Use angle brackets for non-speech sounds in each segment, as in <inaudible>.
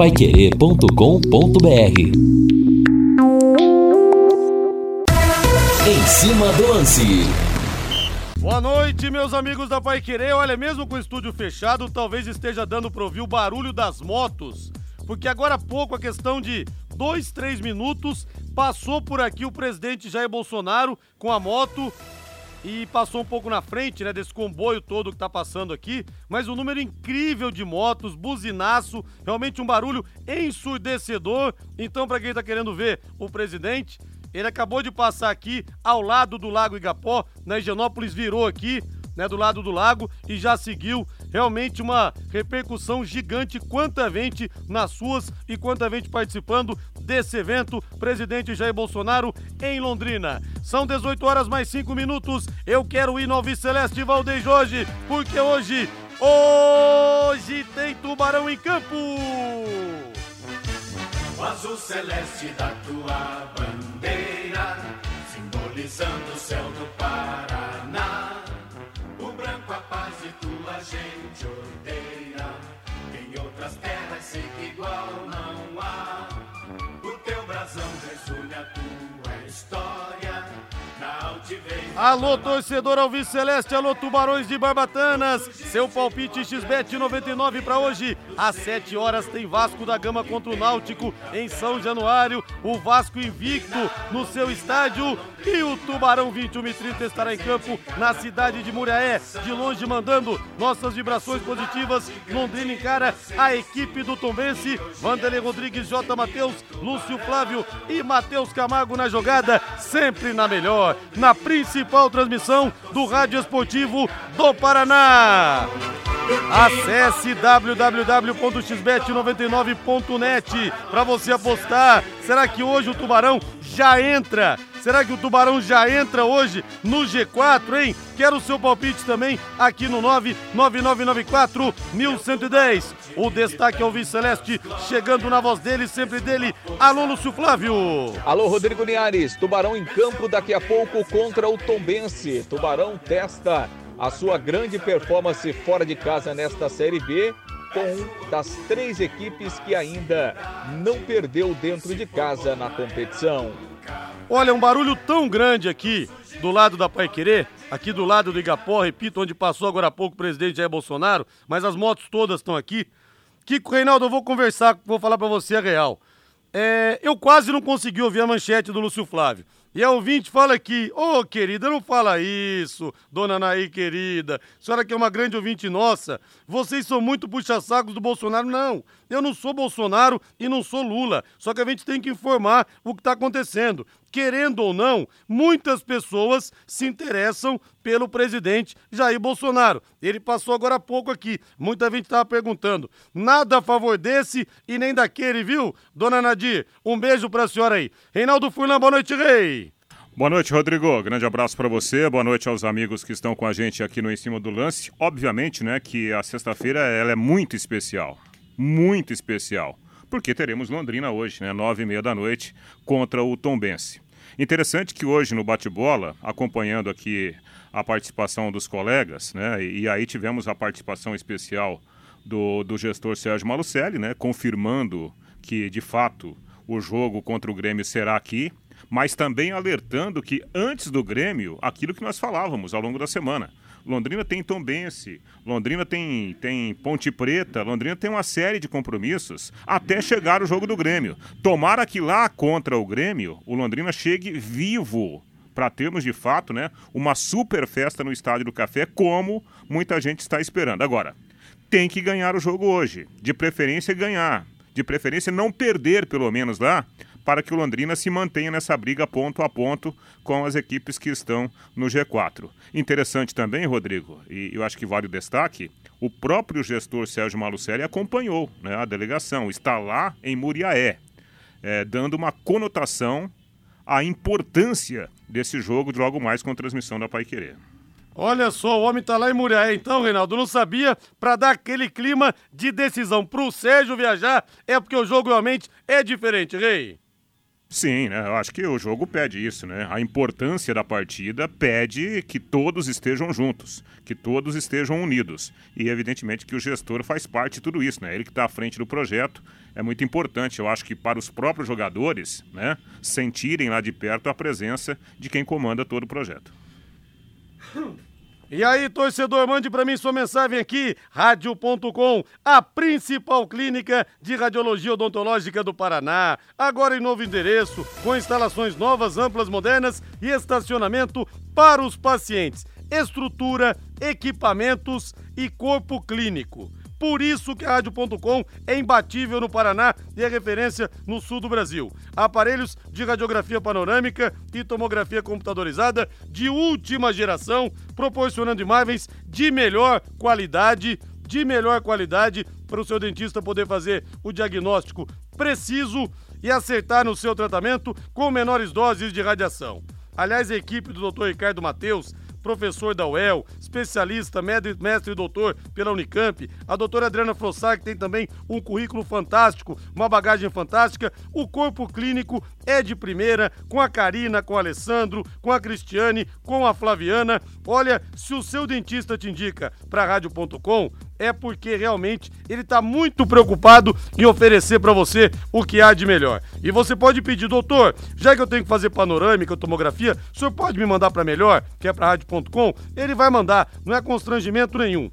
paiquerê.com.br Em cima do lance. Boa noite, meus amigos da Pai Querer. Olha, mesmo com o estúdio fechado, talvez esteja dando para ouvir o barulho das motos. Porque agora há pouco, a questão de dois, três minutos, passou por aqui o presidente Jair Bolsonaro com a moto e passou um pouco na frente, né, desse comboio todo que tá passando aqui, mas um número incrível de motos, buzinaço, realmente um barulho ensurdecedor. Então, para quem tá querendo ver o presidente, ele acabou de passar aqui ao lado do Lago Igapó, na Higienópolis virou aqui, né, do lado do lago e já seguiu realmente uma repercussão gigante, quanta gente nas ruas e quanta gente participando desse evento, presidente Jair Bolsonaro em Londrina. São 18 horas mais 5 minutos. Eu quero ir no Alves Celeste Valdez hoje, porque hoje, hoje tem Tubarão em campo. O azul celeste da tua bandeira, simbolizando o céu do Paraná. Gente odeia. Em outras terras sei que igual não há. O teu brasão resume a tua história. Alô, torcedor Alves Celeste, alô, Tubarões de Barbatanas. Seu palpite XBET 99 para hoje. Às 7 horas tem Vasco da Gama contra o Náutico em São Januário. O Vasco invicto no seu estádio. E o Tubarão 21 e 30 estará em campo na cidade de Muriaé. De longe mandando nossas vibrações positivas. Londrina encara a equipe do Tombense. Vanderlei Rodrigues, J. Matheus, Lúcio Flávio e Matheus Camargo na jogada. Sempre na melhor, na principal transmissão do Rádio Esportivo do Paraná. Acesse www.xbet99.net para você apostar. Será que hoje o Tubarão já entra? Será que o Tubarão já entra hoje no G4, hein? Quero o seu palpite também aqui no 99994 1110. O destaque é o Vice Celeste chegando na voz dele, sempre dele. Alô, Lúcio Flávio. Alô, Rodrigo Linhares. Tubarão em campo daqui a pouco contra o Tombense. Tubarão testa a sua grande performance fora de casa nesta Série B com das três equipes que ainda não perdeu dentro de casa na competição. Olha, um barulho tão grande aqui do lado da Pai Querer, aqui do lado do Igapó, repito, onde passou agora há pouco o presidente Jair Bolsonaro, mas as motos todas estão aqui. Kiko Reinaldo, eu vou conversar, vou falar para você a real. É, eu quase não consegui ouvir a manchete do Lúcio Flávio. E a ouvinte fala aqui, ô oh, querida, não fala isso, dona Anaí querida, senhora que é uma grande ouvinte nossa, vocês são muito puxa-sacos do Bolsonaro. Não, eu não sou Bolsonaro e não sou Lula, só que a gente tem que informar o que está acontecendo. Querendo ou não, muitas pessoas se interessam pelo presidente Jair Bolsonaro. Ele passou agora há pouco aqui, muita gente estava perguntando. Nada a favor desse e nem daquele, viu? Dona Nadir, um beijo para a senhora aí. Reinaldo Furlan, boa noite, rei. Boa noite, Rodrigo. Grande abraço para você. Boa noite aos amigos que estão com a gente aqui no Em Cima do Lance. Obviamente, né, que a sexta-feira ela é muito especial. Muito especial. Porque teremos Londrina hoje, né, nove e meia da noite, contra o Tombense. Interessante que hoje no bate-bola, acompanhando aqui a participação dos colegas, né, e, e aí tivemos a participação especial do, do gestor Sérgio Malucelli, né, confirmando que, de fato, o jogo contra o Grêmio será aqui, mas também alertando que antes do Grêmio, aquilo que nós falávamos ao longo da semana. Londrina tem Tombense, Londrina tem, tem Ponte Preta, Londrina tem uma série de compromissos até chegar o jogo do Grêmio. Tomara que lá contra o Grêmio, o Londrina chegue vivo para termos de fato, né, uma super festa no Estádio do Café, como muita gente está esperando. Agora, tem que ganhar o jogo hoje, de preferência ganhar, de preferência não perder pelo menos lá, para que o Londrina se mantenha nessa briga ponto a ponto com as equipes que estão no G4. Interessante também, Rodrigo, e eu acho que vale o destaque, o próprio gestor Sérgio Malucelli acompanhou né, a delegação, está lá em Muriaé, é, dando uma conotação à importância desse jogo de logo mais com transmissão da Pai Querer. Olha só, o homem tá lá em Muriaé. Então, Reinaldo, não sabia, para dar aquele clima de decisão pro Sérgio viajar, é porque o jogo realmente é diferente, Rei. Sim, né? Eu acho que o jogo pede isso, né? A importância da partida pede que todos estejam juntos, que todos estejam unidos. E evidentemente que o gestor faz parte de tudo isso, né? Ele que está à frente do projeto é muito importante. Eu acho que para os próprios jogadores, né, sentirem lá de perto a presença de quem comanda todo o projeto. <coughs> E aí, torcedor, mande para mim sua mensagem aqui, rádio.com, a principal clínica de radiologia odontológica do Paraná. Agora em novo endereço, com instalações novas, amplas, modernas e estacionamento para os pacientes. Estrutura, equipamentos e corpo clínico. Por isso que a Rádio.com é imbatível no Paraná e é referência no sul do Brasil. Aparelhos de radiografia panorâmica e tomografia computadorizada de última geração, proporcionando imagens de melhor qualidade, de melhor qualidade para o seu dentista poder fazer o diagnóstico preciso e acertar no seu tratamento com menores doses de radiação. Aliás, a equipe do Dr. Ricardo Mateus professor da UEL, especialista, mestre e doutor pela Unicamp, a doutora Adriana Frossar, que tem também um currículo fantástico, uma bagagem fantástica. O corpo clínico é de primeira, com a Karina, com o Alessandro, com a Cristiane, com a Flaviana. Olha, se o seu dentista te indica para rádio.com, é porque realmente ele está muito preocupado em oferecer para você o que há de melhor. E você pode pedir, doutor, já que eu tenho que fazer panorâmica, tomografia, o senhor pode me mandar para melhor, que é para rádio.com? Ele vai mandar, não é constrangimento nenhum.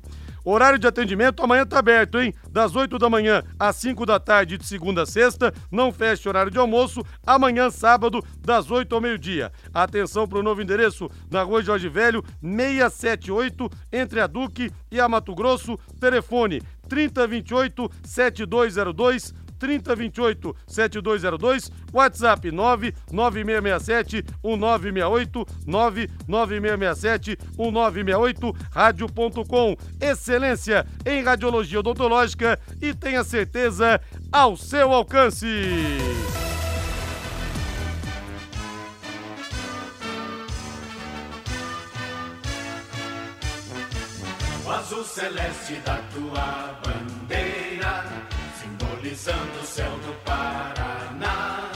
Horário de atendimento amanhã tá aberto, hein? Das 8 da manhã às 5 da tarde de segunda a sexta. Não fecha horário de almoço. Amanhã, sábado, das 8 ao meio-dia. Atenção para o novo endereço na rua Jorge Velho, 678, entre a Duque e a Mato Grosso. Telefone 3028 7202 3028 7202, WhatsApp 99667 1968 99667 1968, rádio.com. Excelência em radiologia odontológica e tenha certeza ao seu alcance. O azul celeste da tua bandeira o céu do Paraná.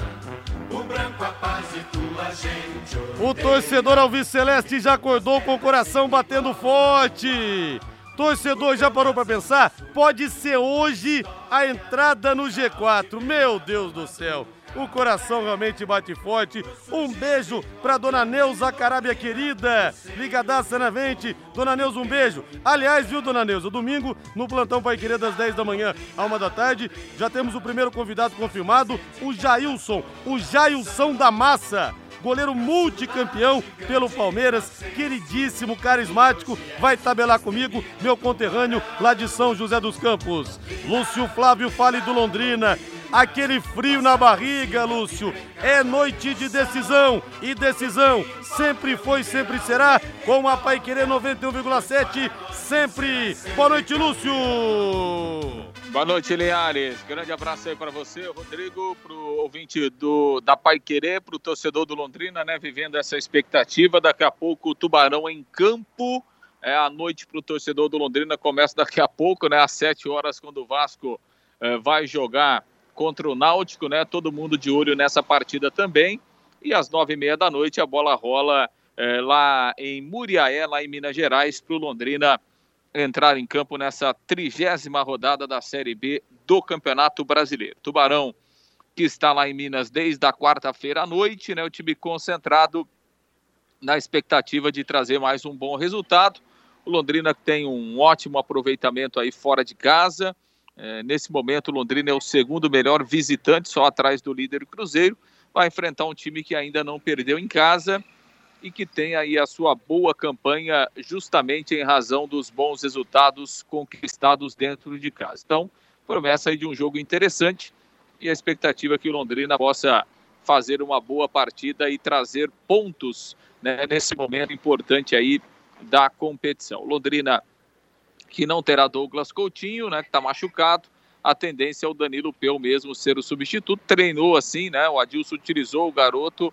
O branco, a paz e tua gente. O torcedor Alves Celeste já acordou com o coração batendo forte. Torcedor, já parou para pensar? Pode ser hoje a entrada no G4. Meu Deus do céu. O coração realmente bate forte. Um beijo pra dona Neuza Carábia querida. Ligadaça na vente. Dona Neuza, um beijo. Aliás, viu, dona Neuza? Domingo, no plantão Pai Querer, das 10 da manhã à 1 da tarde, já temos o primeiro convidado confirmado, o Jailson. O Jailson da Massa goleiro multicampeão pelo Palmeiras, queridíssimo, carismático, vai tabelar comigo, meu conterrâneo lá de São José dos Campos. Lúcio Flávio Fale do Londrina, aquele frio na barriga, Lúcio. É noite de decisão e decisão sempre foi, sempre será com a Pai Querer 91,7 sempre. Boa noite, Lúcio. Boa noite, Linhares. Grande abraço aí para você, Rodrigo, para o ouvinte do, da Pai Querer, para o torcedor do Londrina, né? Vivendo essa expectativa. Daqui a pouco o Tubarão em campo. É a noite para o torcedor do Londrina. Começa daqui a pouco, né? Às 7 horas, quando o Vasco é, vai jogar contra o Náutico, né? Todo mundo de olho nessa partida também. E às nove e meia da noite a bola rola é, lá em Muriaé, lá em Minas Gerais, para o Londrina entrar em campo nessa trigésima rodada da Série B do Campeonato Brasileiro. Tubarão que está lá em Minas desde a quarta-feira à noite, né? O time concentrado na expectativa de trazer mais um bom resultado. O Londrina tem um ótimo aproveitamento aí fora de casa. É, nesse momento, Londrina é o segundo melhor visitante, só atrás do líder Cruzeiro. Vai enfrentar um time que ainda não perdeu em casa e que tem aí a sua boa campanha justamente em razão dos bons resultados conquistados dentro de casa. Então, promessa aí de um jogo interessante e a expectativa é que o Londrina possa fazer uma boa partida e trazer pontos né, nesse momento importante aí da competição. Londrina que não terá Douglas Coutinho, né, que está machucado. A tendência é o Danilo Peu mesmo ser o substituto. Treinou assim, né? O Adilson utilizou o garoto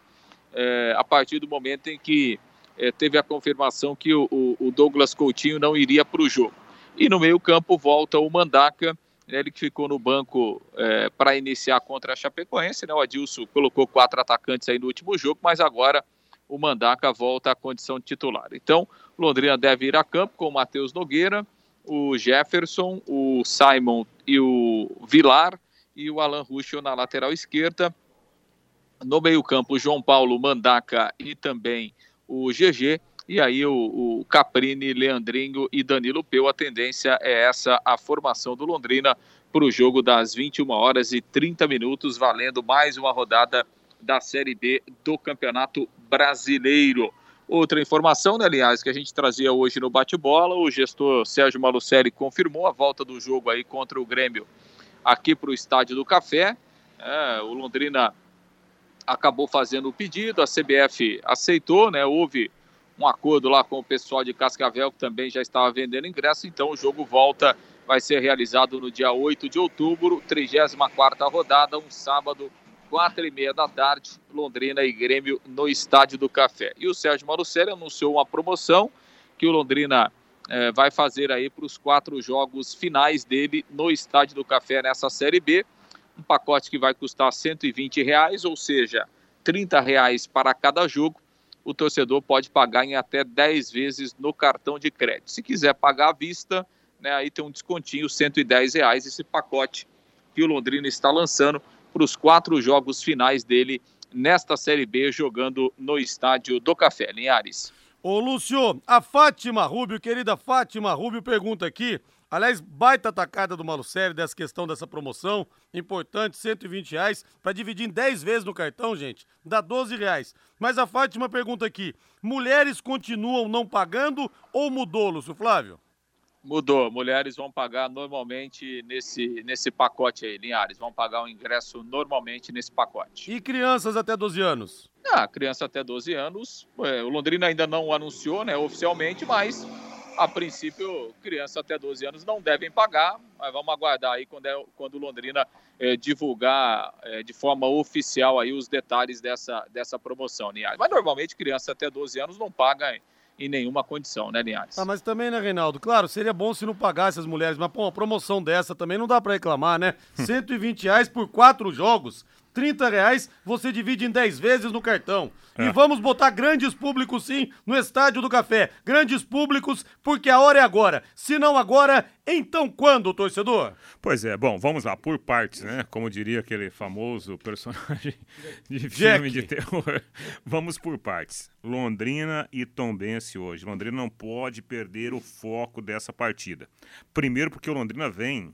é, a partir do momento em que é, teve a confirmação que o, o Douglas Coutinho não iria para o jogo. E no meio-campo volta o Mandaca, ele que ficou no banco é, para iniciar contra a Chapecoense, né? O Adilson colocou quatro atacantes aí no último jogo, mas agora o Mandaca volta à condição titular. Então, Londrina deve ir a campo com o Matheus Nogueira, o Jefferson, o Simon e o Vilar e o Alan Ruschel na lateral esquerda. No meio-campo, João Paulo, Mandaca e também o GG. E aí o, o Caprini, Leandrinho e Danilo Peu. A tendência é essa, a formação do Londrina para o jogo das 21 horas e 30 minutos, valendo mais uma rodada da Série B do Campeonato Brasileiro. Outra informação, né, aliás, que a gente trazia hoje no bate-bola, o gestor Sérgio Malucelli confirmou a volta do jogo aí contra o Grêmio aqui para o Estádio do Café. É, o Londrina acabou fazendo o pedido, a CBF aceitou, né? Houve um acordo lá com o pessoal de Cascavel, que também já estava vendendo ingresso, então o jogo volta, vai ser realizado no dia 8 de outubro, 34ª rodada, um sábado, quatro e meia da tarde, Londrina e Grêmio no Estádio do Café. E o Sérgio Marucelli anunciou uma promoção que o Londrina eh, vai fazer aí para os quatro jogos finais dele no Estádio do Café nessa Série B, um pacote que vai custar 120 reais, ou seja, 30 reais para cada jogo, o torcedor pode pagar em até 10 vezes no cartão de crédito. Se quiser pagar à vista, né, aí tem um descontinho, 110 reais, esse pacote que o Londrina está lançando para os quatro jogos finais dele nesta Série B, jogando no Estádio do Café, Linhares. Ô Lúcio, a Fátima Rubio, querida Fátima Rubio, pergunta aqui Aliás, baita atacada do Malucelli dessa questão dessa promoção. Importante, 120 reais. Para dividir em 10 vezes no cartão, gente, dá 12 reais. Mas a Fátima pergunta aqui: mulheres continuam não pagando ou mudou, Lúcio Flávio? Mudou. Mulheres vão pagar normalmente nesse, nesse pacote aí, Linhares. Vão pagar o ingresso normalmente nesse pacote. E crianças até 12 anos? Ah, criança até 12 anos. É, o Londrina ainda não anunciou, né, oficialmente, mas a princípio, crianças até 12 anos não devem pagar, mas vamos aguardar aí quando, é, quando o Londrina é, divulgar é, de forma oficial aí os detalhes dessa, dessa promoção, Linhares. Mas normalmente criança até 12 anos não paga em nenhuma condição, né, Linhares? Ah, mas também, né, Reinaldo? Claro, seria bom se não pagasse as mulheres, mas pô, uma promoção dessa também não dá para reclamar, né? <laughs> 120 reais por quatro jogos. 30 reais você divide em 10 vezes no cartão. É. E vamos botar grandes públicos sim no Estádio do Café. Grandes públicos, porque a hora é agora. Se não agora, então quando, torcedor? Pois é, bom, vamos lá, por partes, né? Como diria aquele famoso personagem <laughs> de filme Jack. de terror. <laughs> Vamos por partes. Londrina e Tombense hoje. Londrina não pode perder o foco dessa partida. Primeiro porque o Londrina vem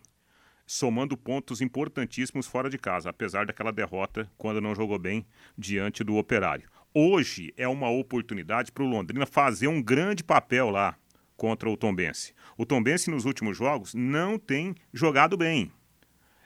somando pontos importantíssimos fora de casa, apesar daquela derrota quando não jogou bem diante do Operário. Hoje é uma oportunidade para o Londrina fazer um grande papel lá contra o Tombense. O Tombense nos últimos jogos não tem jogado bem.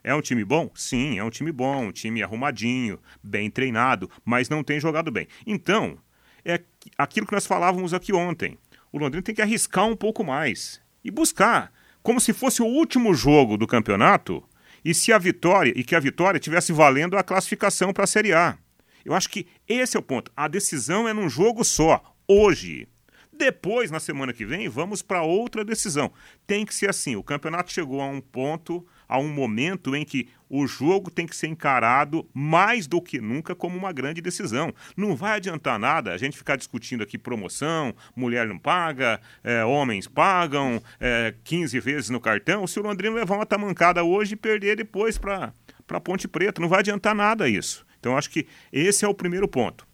É um time bom? Sim, é um time bom, um time arrumadinho, bem treinado, mas não tem jogado bem. Então, é aquilo que nós falávamos aqui ontem. O Londrina tem que arriscar um pouco mais e buscar como se fosse o último jogo do campeonato e se a vitória e que a vitória tivesse valendo a classificação para a Série A. Eu acho que esse é o ponto. A decisão é num jogo só, hoje. Depois, na semana que vem, vamos para outra decisão. Tem que ser assim. O campeonato chegou a um ponto a um momento em que o jogo tem que ser encarado mais do que nunca como uma grande decisão. Não vai adiantar nada a gente ficar discutindo aqui promoção, mulher não paga, é, homens pagam, é, 15 vezes no cartão. Se o Londrina levar uma tamancada hoje e perder depois para Ponte Preta, não vai adiantar nada isso. Então, acho que esse é o primeiro ponto.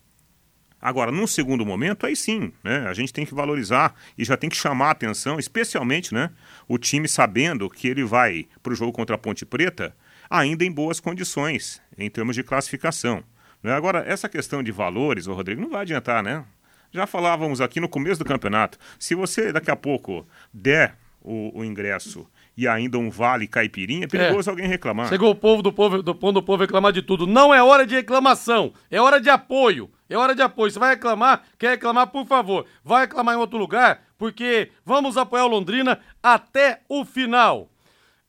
Agora, num segundo momento, aí sim, né? A gente tem que valorizar e já tem que chamar a atenção, especialmente, né? O time sabendo que ele vai para o jogo contra a Ponte Preta ainda em boas condições, em termos de classificação. Né? Agora, essa questão de valores, o Rodrigo, não vai adiantar, né? Já falávamos aqui no começo do campeonato. Se você daqui a pouco der o, o ingresso e ainda um vale caipirinha, é perigoso é. alguém reclamar. Chegou o povo do povo do povo do povo reclamar de tudo. Não é hora de reclamação, é hora de apoio. É hora de apoio. Você vai reclamar? Quer reclamar, por favor. Vai reclamar em outro lugar, porque vamos apoiar o Londrina até o final.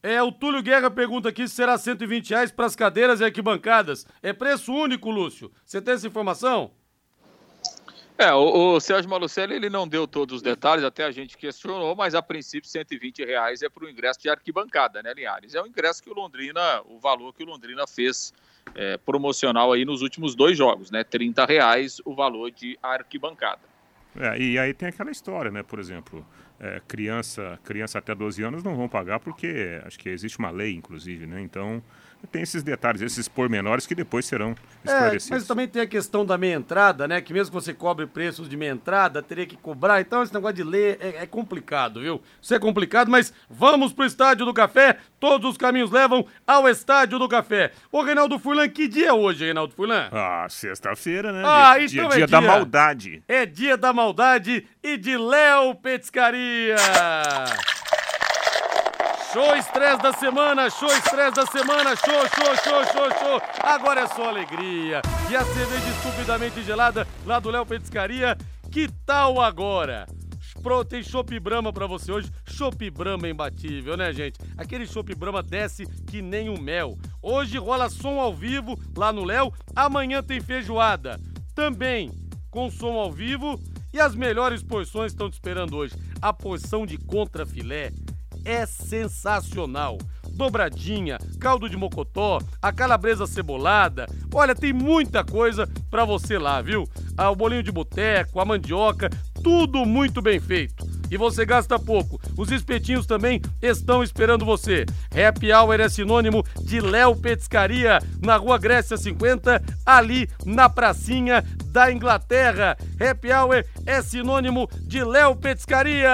É, o Túlio Guerra pergunta aqui se será 120 reais para as cadeiras e arquibancadas. É preço único, Lúcio. Você tem essa informação? É, o, o Sérgio Malucelli ele não deu todos os detalhes, até a gente questionou, mas a princípio 120 reais é para o ingresso de arquibancada, né, Linhares? É o ingresso que o Londrina, o valor que o Londrina fez é, promocional aí nos últimos dois jogos, né? 30 reais o valor de arquibancada. É, e aí tem aquela história, né? Por exemplo, é, criança, criança até 12 anos não vão pagar porque acho que existe uma lei, inclusive, né? Então tem esses detalhes, esses pormenores que depois serão é, esclarecidos. É, mas também tem a questão da meia entrada, né? Que mesmo que você cobre preços de meia entrada, teria que cobrar. Então esse negócio de ler é, é complicado, viu? Isso é complicado, mas vamos pro Estádio do Café. Todos os caminhos levam ao Estádio do Café. Ô, Reinaldo Furlan, que dia é hoje, Reinaldo Furlan? Ah, sexta-feira, né? Ah, dia, então dia, é dia da maldade. É dia da maldade e de Léo Petiscaria. Show estresse da semana, show estresse da semana, show, show, show, show, show. Agora é só alegria. E a cerveja estupidamente gelada lá do Léo Petiscaria, que tal agora? Pro, tem Chopp Brahma pra você hoje. Chopp Brahma imbatível, né, gente? Aquele Chopp Brahma desce que nem o mel. Hoje rola som ao vivo lá no Léo. Amanhã tem feijoada. Também com som ao vivo. E as melhores porções estão te esperando hoje. A porção de contrafilé é sensacional. Dobradinha, caldo de mocotó, a calabresa cebolada. Olha, tem muita coisa para você lá, viu? Ah, o bolinho de boteco, a mandioca, tudo muito bem feito. E você gasta pouco. Os espetinhos também estão esperando você. Happy Hour é sinônimo de Léo Petiscaria, na Rua Grécia 50, ali na pracinha da Inglaterra. Happy Hour é sinônimo de Léo Petiscaria.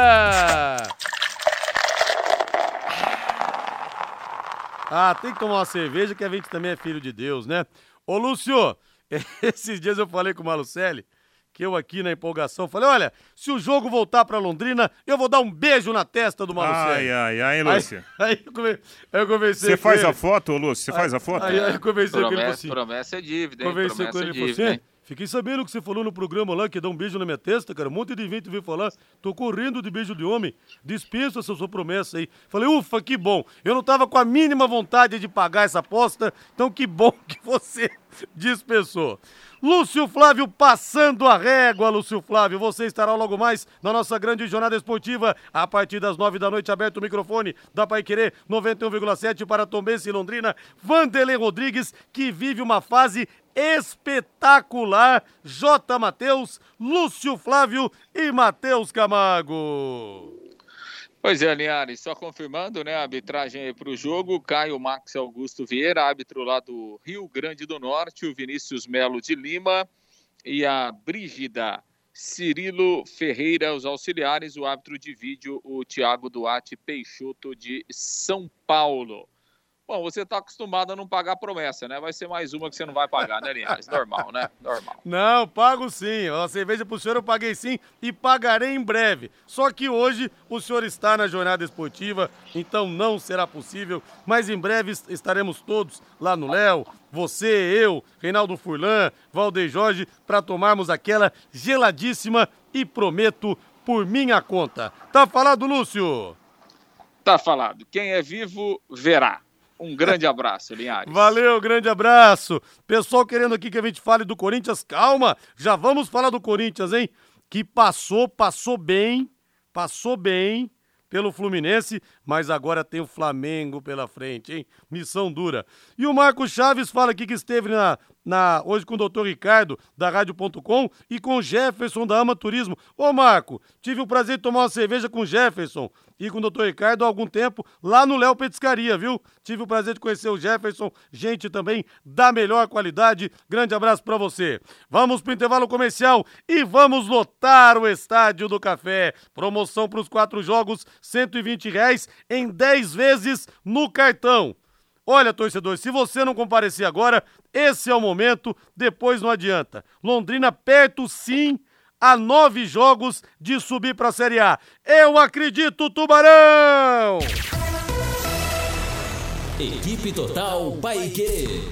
Ah, tem que tomar uma cerveja que a gente também é filho de Deus, né? Ô, Lúcio, <laughs> esses dias eu falei com o Malucelli que eu aqui na empolgação falei, olha, se o jogo voltar para Londrina, eu vou dar um beijo na testa do Malucelli. Ai, ai, ai, Lúcio. Aí, aí, eu conversei Você faz ele. a foto, Lúcio? Você faz a foto? Aí, aí eu conversei promessa, com ele assim. Promessa é dívida, hein? Conversei promessa com ele e falou assim, Fiquei sabendo que você falou no programa lá que dar um beijo na minha testa, cara. Um monte de gente veio falar. Tô correndo de beijo de homem. Dispensa essa sua promessa aí. Falei, ufa, que bom. Eu não tava com a mínima vontade de pagar essa aposta, então que bom <laughs> que você dispensou. Lúcio Flávio passando a régua, Lúcio Flávio. Você estará logo mais na nossa grande jornada esportiva a partir das nove da noite. Aberto o microfone da Pai Querer 91,7 para Tombense e Londrina. Vanderlei Rodrigues, que vive uma fase espetacular. J. Matheus, Lúcio Flávio e Matheus Camargo. Pois é, Linhares, só confirmando, né, a arbitragem para o jogo, Caio Max Augusto Vieira, árbitro lá do Rio Grande do Norte, o Vinícius Melo de Lima e a Brígida Cirilo Ferreira, os auxiliares, o árbitro de vídeo, o Tiago Duarte Peixoto de São Paulo. Bom, você está acostumado a não pagar promessa, né? Vai ser mais uma que você não vai pagar, né, Linhares? Normal, né? Normal. <laughs> Não, pago sim. A cerveja pro senhor eu paguei sim e pagarei em breve. Só que hoje o senhor está na jornada esportiva, então não será possível. Mas em breve estaremos todos lá no Léo, você, eu, Reinaldo Furlan, Valdeir Jorge, para tomarmos aquela geladíssima e prometo por minha conta. Tá falado, Lúcio? Tá falado. Quem é vivo, verá. Um grande abraço, Linhares. Valeu, grande abraço. Pessoal querendo aqui que a gente fale do Corinthians, calma, já vamos falar do Corinthians, hein? Que passou, passou bem, passou bem pelo Fluminense, mas agora tem o Flamengo pela frente, hein? Missão dura. E o Marco Chaves fala aqui que esteve na, na, hoje com o doutor Ricardo, da Rádio.com, e com o Jefferson, da Ama Turismo. Ô, Marco, tive o prazer de tomar uma cerveja com o Jefferson e com o doutor Ricardo há algum tempo, lá no Léo Petiscaria, viu? Tive o prazer de conhecer o Jefferson, gente também da melhor qualidade. Grande abraço para você. Vamos pro intervalo comercial e vamos lotar o Estádio do Café. Promoção para os quatro jogos, 120 reais em 10 vezes no cartão. Olha, torcedor, se você não comparecer agora, esse é o momento, depois não adianta. Londrina perto sim a nove jogos de subir para a Série A. Eu acredito, Tubarão! Equipe Total Paique.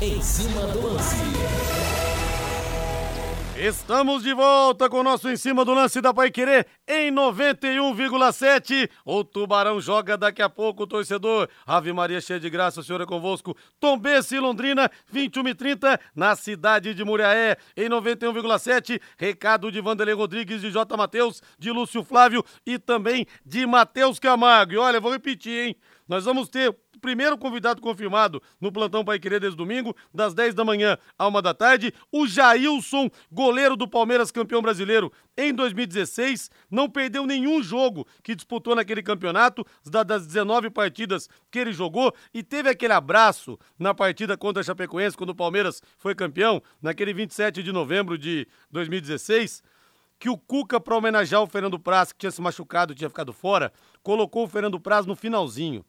Em cima do lance. Estamos de volta com o nosso em cima do lance da Pai Querer em 91,7. O Tubarão joga daqui a pouco, torcedor. Ave Maria cheia de graça, o senhor é convosco. Tom Bense, Londrina, 21 e 30 na cidade de Muriaé, em 91,7. Recado de Vanderlei Rodrigues, de J. Matheus, de Lúcio Flávio e também de Matheus Camargo. E olha, vou repetir, hein? Nós vamos ter primeiro convidado confirmado no Plantão Pai Querer desde domingo, das 10 da manhã à 1 da tarde, o Jailson, goleiro do Palmeiras, campeão brasileiro em 2016, não perdeu nenhum jogo que disputou naquele campeonato, das 19 partidas que ele jogou, e teve aquele abraço na partida contra a Chapecoense, quando o Palmeiras foi campeão, naquele 27 de novembro de 2016 que o Cuca, para homenagear o Fernando Praz, que tinha se machucado, tinha ficado fora, colocou o Fernando Praz no finalzinho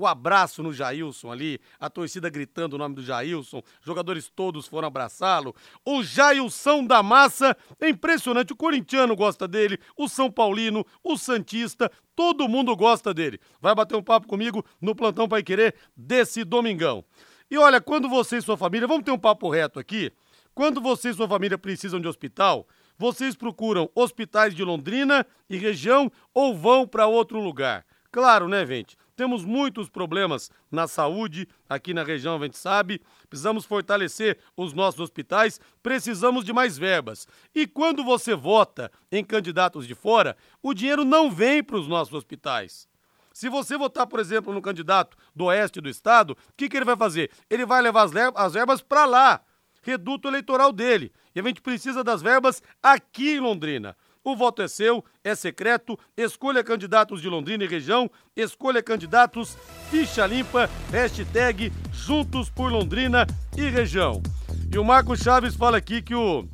o abraço no Jailson ali, a torcida gritando o nome do Jailson, jogadores todos foram abraçá-lo. O Jailson da massa, é impressionante, o corintiano gosta dele, o São Paulino, o Santista, todo mundo gosta dele. Vai bater um papo comigo no Plantão Pai Querer desse domingão. E olha, quando você e sua família, vamos ter um papo reto aqui, quando você e sua família precisam de hospital, vocês procuram hospitais de Londrina e região ou vão para outro lugar? Claro, né, gente? Temos muitos problemas na saúde aqui na região, a gente sabe. Precisamos fortalecer os nossos hospitais, precisamos de mais verbas. E quando você vota em candidatos de fora, o dinheiro não vem para os nossos hospitais. Se você votar, por exemplo, no candidato do oeste do estado, o que, que ele vai fazer? Ele vai levar as verbas para lá, reduto eleitoral dele. E a gente precisa das verbas aqui em Londrina. O voto é seu, é secreto. Escolha candidatos de Londrina e região. Escolha candidatos, ficha limpa, hashtag Juntos por Londrina e região. E o Marco Chaves fala aqui que o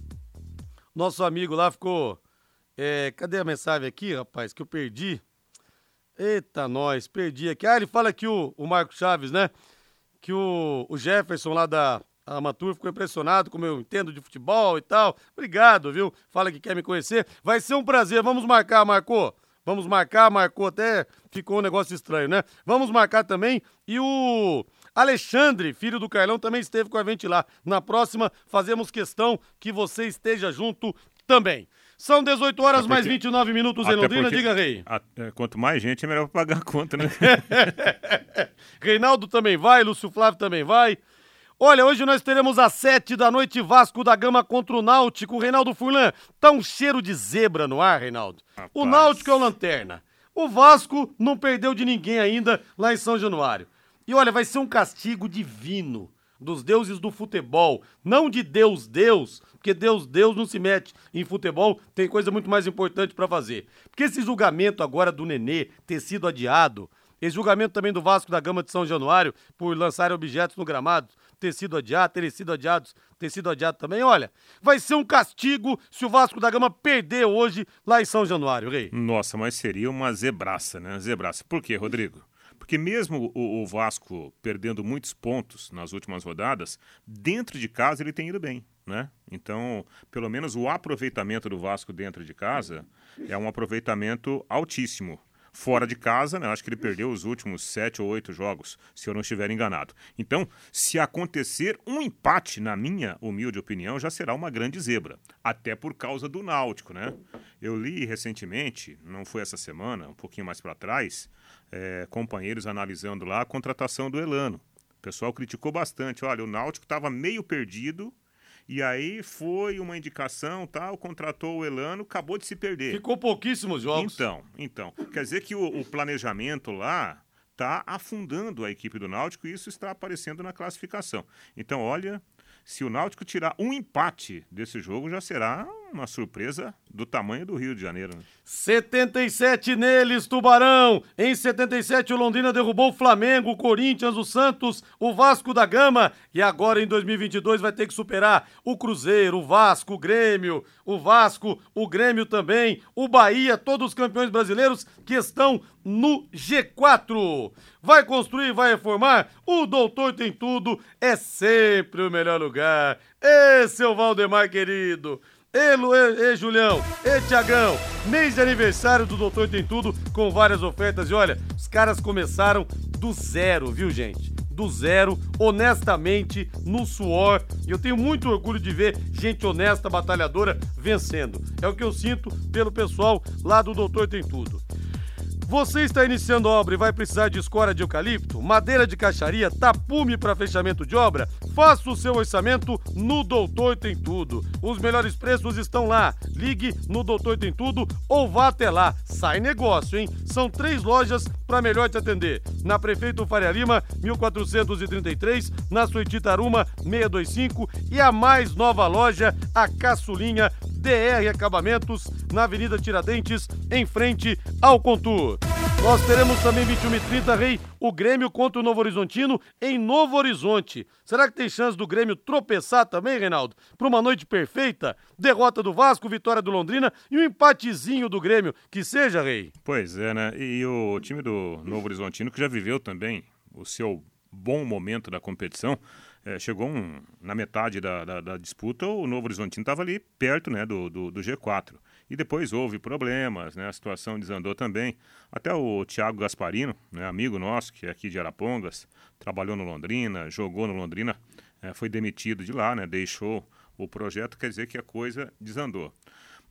nosso amigo lá ficou. É, cadê a mensagem aqui, rapaz? Que eu perdi. Eita, nós, perdi aqui. Ah, ele fala aqui o, o Marco Chaves, né? Que o, o Jefferson lá da, a Matur ficou impressionado como eu entendo de futebol e tal. Obrigado, viu? Fala que quer me conhecer. Vai ser um prazer. Vamos marcar, marcou? Vamos marcar, marcou até. Ficou um negócio estranho, né? Vamos marcar também. E o Alexandre, filho do Carlão, também esteve com a gente lá. Na próxima, fazemos questão que você esteja junto também. São 18 horas porque, mais 29 minutos em Londrina, porque, diga, Rei. Quanto mais gente, é melhor pagar a conta, né? <laughs> Reinaldo também vai, Lúcio Flávio também vai. Olha, hoje nós teremos às sete da noite Vasco da Gama contra o Náutico. Reinaldo Furlan, tá um cheiro de zebra no ar, Reinaldo. Rapaz. O Náutico é o lanterna. O Vasco não perdeu de ninguém ainda lá em São Januário. E olha, vai ser um castigo divino dos deuses do futebol, não de Deus Deus, porque Deus Deus não se mete em futebol, tem coisa muito mais importante para fazer. Porque esse julgamento agora do Nenê ter sido adiado, esse julgamento também do Vasco da Gama de São Januário por lançar objetos no gramado, ter sido adiado, ter sido adiados, ter sido adiado também. Olha, vai ser um castigo se o Vasco da Gama perder hoje lá em São Januário, Rei. Nossa, mas seria uma zebraça, né? Zebraça. Por quê, Rodrigo? Porque mesmo o, o, Vasco perdendo muitos pontos nas últimas rodadas, dentro de casa ele tem ido bem, né? Então, pelo menos o aproveitamento do Vasco dentro de casa é um aproveitamento altíssimo fora de casa, né? Acho que ele perdeu os últimos sete ou oito jogos, se eu não estiver enganado. Então, se acontecer um empate, na minha humilde opinião, já será uma grande zebra. Até por causa do Náutico, né? Eu li recentemente, não foi essa semana, um pouquinho mais para trás, é, companheiros analisando lá a contratação do Elano. O pessoal criticou bastante. Olha, o Náutico estava meio perdido e aí foi uma indicação, tal, contratou o Elano, acabou de se perder. Ficou pouquíssimos jogos. Então, então. Quer dizer que o, o planejamento lá está afundando a equipe do Náutico e isso está aparecendo na classificação. Então, olha, se o Náutico tirar um empate desse jogo, já será uma surpresa do tamanho do Rio de Janeiro. Né? 77 neles, Tubarão. Em 77, o Londrina derrubou o Flamengo, o Corinthians, o Santos, o Vasco da Gama. E agora, em 2022, vai ter que superar o Cruzeiro, o Vasco, o Grêmio, o Vasco, o Grêmio também, o Bahia, todos os campeões brasileiros que estão no G4. Vai construir, vai reformar? O Doutor Tem Tudo é sempre o melhor lugar. É o Valdemar querido. Ê, ê, Julião, ê, Tiagão, mês de aniversário do Doutor Tem Tudo, com várias ofertas. E olha, os caras começaram do zero, viu, gente? do zero, honestamente, no suor. E eu tenho muito orgulho de ver gente honesta, batalhadora, vencendo. É o que eu sinto pelo pessoal lá do Doutor Tem Tudo. Você está iniciando obra e vai precisar de escora de eucalipto, madeira de caixaria, tapume para fechamento de obra? Faça o seu orçamento no Doutor Tem Tudo. Os melhores preços estão lá. Ligue no Doutor Tem Tudo ou vá até lá. Sai negócio, hein? São três lojas para melhor te atender. Na Prefeito Faria Lima, 1433, na Suíte Taruma, 625 e a mais nova loja, a Caçulinha DR Acabamentos, na Avenida Tiradentes, em frente ao Contur. Nós teremos também 21 e 30, Rei, o Grêmio contra o Novo Horizontino em Novo Horizonte. Será que tem chance do Grêmio tropeçar também, Reinaldo? Para uma noite perfeita? Derrota do Vasco, vitória do Londrina e um empatezinho do Grêmio. Que seja, Rei. Pois é, né? E o time do Novo Horizontino, que já viveu também o seu bom momento da competição, é, chegou um, na metade da, da, da, disputa, o Novo Horizontino estava ali perto né, do, do, do, G4. E depois houve problemas, né, a situação desandou também. Até o Thiago Gasparino, né, amigo nosso, que é aqui de Arapongas, trabalhou no Londrina, jogou no Londrina, é, foi demitido de lá, né, deixou o projeto, quer dizer que a coisa desandou.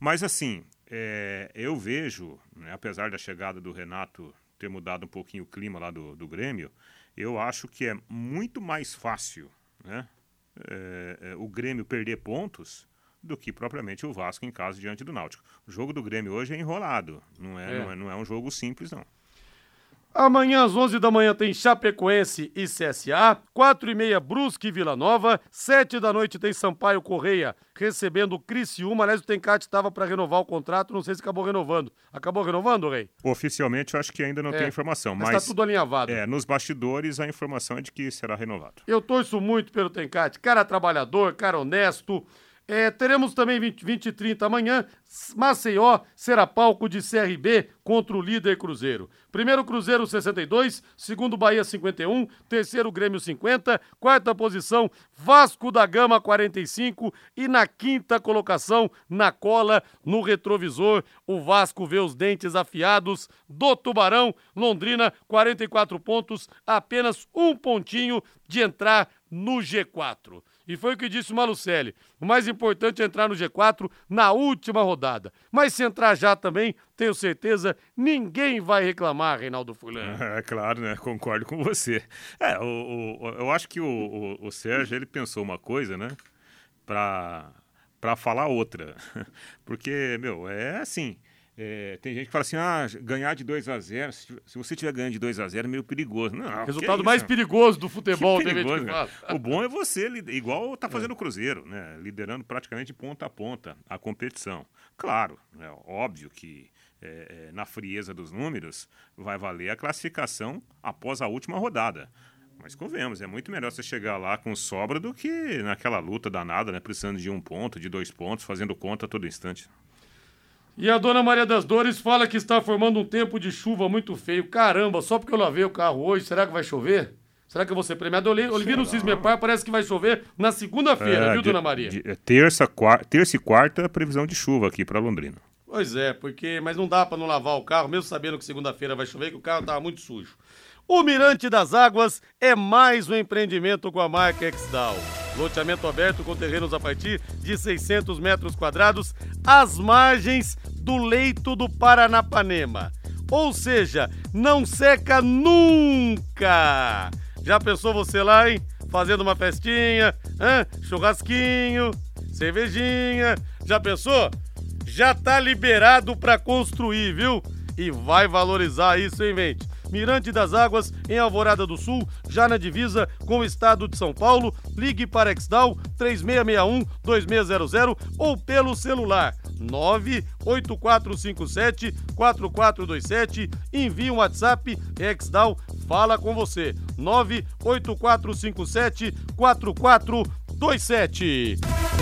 Mas assim, é, eu vejo, né, apesar da chegada do Renato ter mudado um pouquinho o clima lá do, do Grêmio, eu acho que é muito mais fácil né, é, é, o Grêmio perder pontos do que propriamente o Vasco em casa diante do Náutico. O jogo do Grêmio hoje é enrolado, não é, é. Não, é não é um jogo simples, não. Amanhã às 11 da manhã tem Chapecoense e CSA, 4 e meia Brusque e Vila Nova, 7 da noite tem Sampaio Correia recebendo o Criciúma, aliás o Tencate estava para renovar o contrato, não sei se acabou renovando. Acabou renovando, Rei? Oficialmente eu acho que ainda não é, tem informação, mas... Está tudo alinhavado. É, nos bastidores a informação é de que será renovado. Eu torço muito pelo Tencate, cara trabalhador, cara honesto, é, teremos também 20, 20 e 30 amanhã, Maceió será palco de CRB contra o líder Cruzeiro. Primeiro Cruzeiro 62, segundo Bahia 51, terceiro Grêmio 50, quarta posição Vasco da Gama 45 e na quinta colocação, na cola, no retrovisor, o Vasco vê os dentes afiados do Tubarão, Londrina 44 pontos, apenas um pontinho de entrar no G4. E foi o que disse o Malucelli. O mais importante é entrar no G4 na última rodada. Mas se entrar já também, tenho certeza, ninguém vai reclamar, Reinaldo Fulano. <laughs> É claro, né? Concordo com você. É, o, o eu acho que o, o, o Sérgio, ele pensou uma coisa, né? Pra, pra falar outra. <laughs> Porque, meu, é assim... É, tem gente que fala assim: ah, ganhar de 2 a 0 se, se, você tiver ganhando de 2 a 0 é meio perigoso. Não, Resultado mais perigoso do futebol, que perigoso, né? O bom é você, igual tá fazendo o Cruzeiro, né? Liderando praticamente ponta a ponta a competição. Claro, é óbvio que é, é, na frieza dos números vai valer a classificação após a última rodada. Mas convenhamos, é muito melhor você chegar lá com sobra do que naquela luta danada, né? Precisando de um ponto, de dois pontos, fazendo conta a todo instante. E a dona Maria das Dores fala que está formando um tempo de chuva muito feio. Caramba, só porque eu lavei o carro hoje, será que vai chover? Será que eu vou ser premiado? Eu vi no Cismepar, parece que vai chover na segunda-feira, é, viu, de, dona Maria? De, é, terça, quarta, terça e quarta, previsão de chuva aqui para Londrina. Pois é, porque mas não dá para não lavar o carro, mesmo sabendo que segunda-feira vai chover, que o carro tava muito sujo. O Mirante das Águas é mais um empreendimento com a marca Exdal. Loteamento aberto com terrenos a partir de 600 metros quadrados, às margens do leito do Paranapanema. Ou seja, não seca nunca. Já pensou você lá, hein? Fazendo uma festinha, hein? churrasquinho, cervejinha. Já pensou? Já tá liberado para construir, viu? E vai valorizar isso, hein, gente? Mirante das Águas, em Alvorada do Sul, já na divisa com o estado de São Paulo. Ligue para Exdal 3661-2600 ou pelo celular 98457-4427. Envie um WhatsApp, Exdal fala com você. 98457-4427.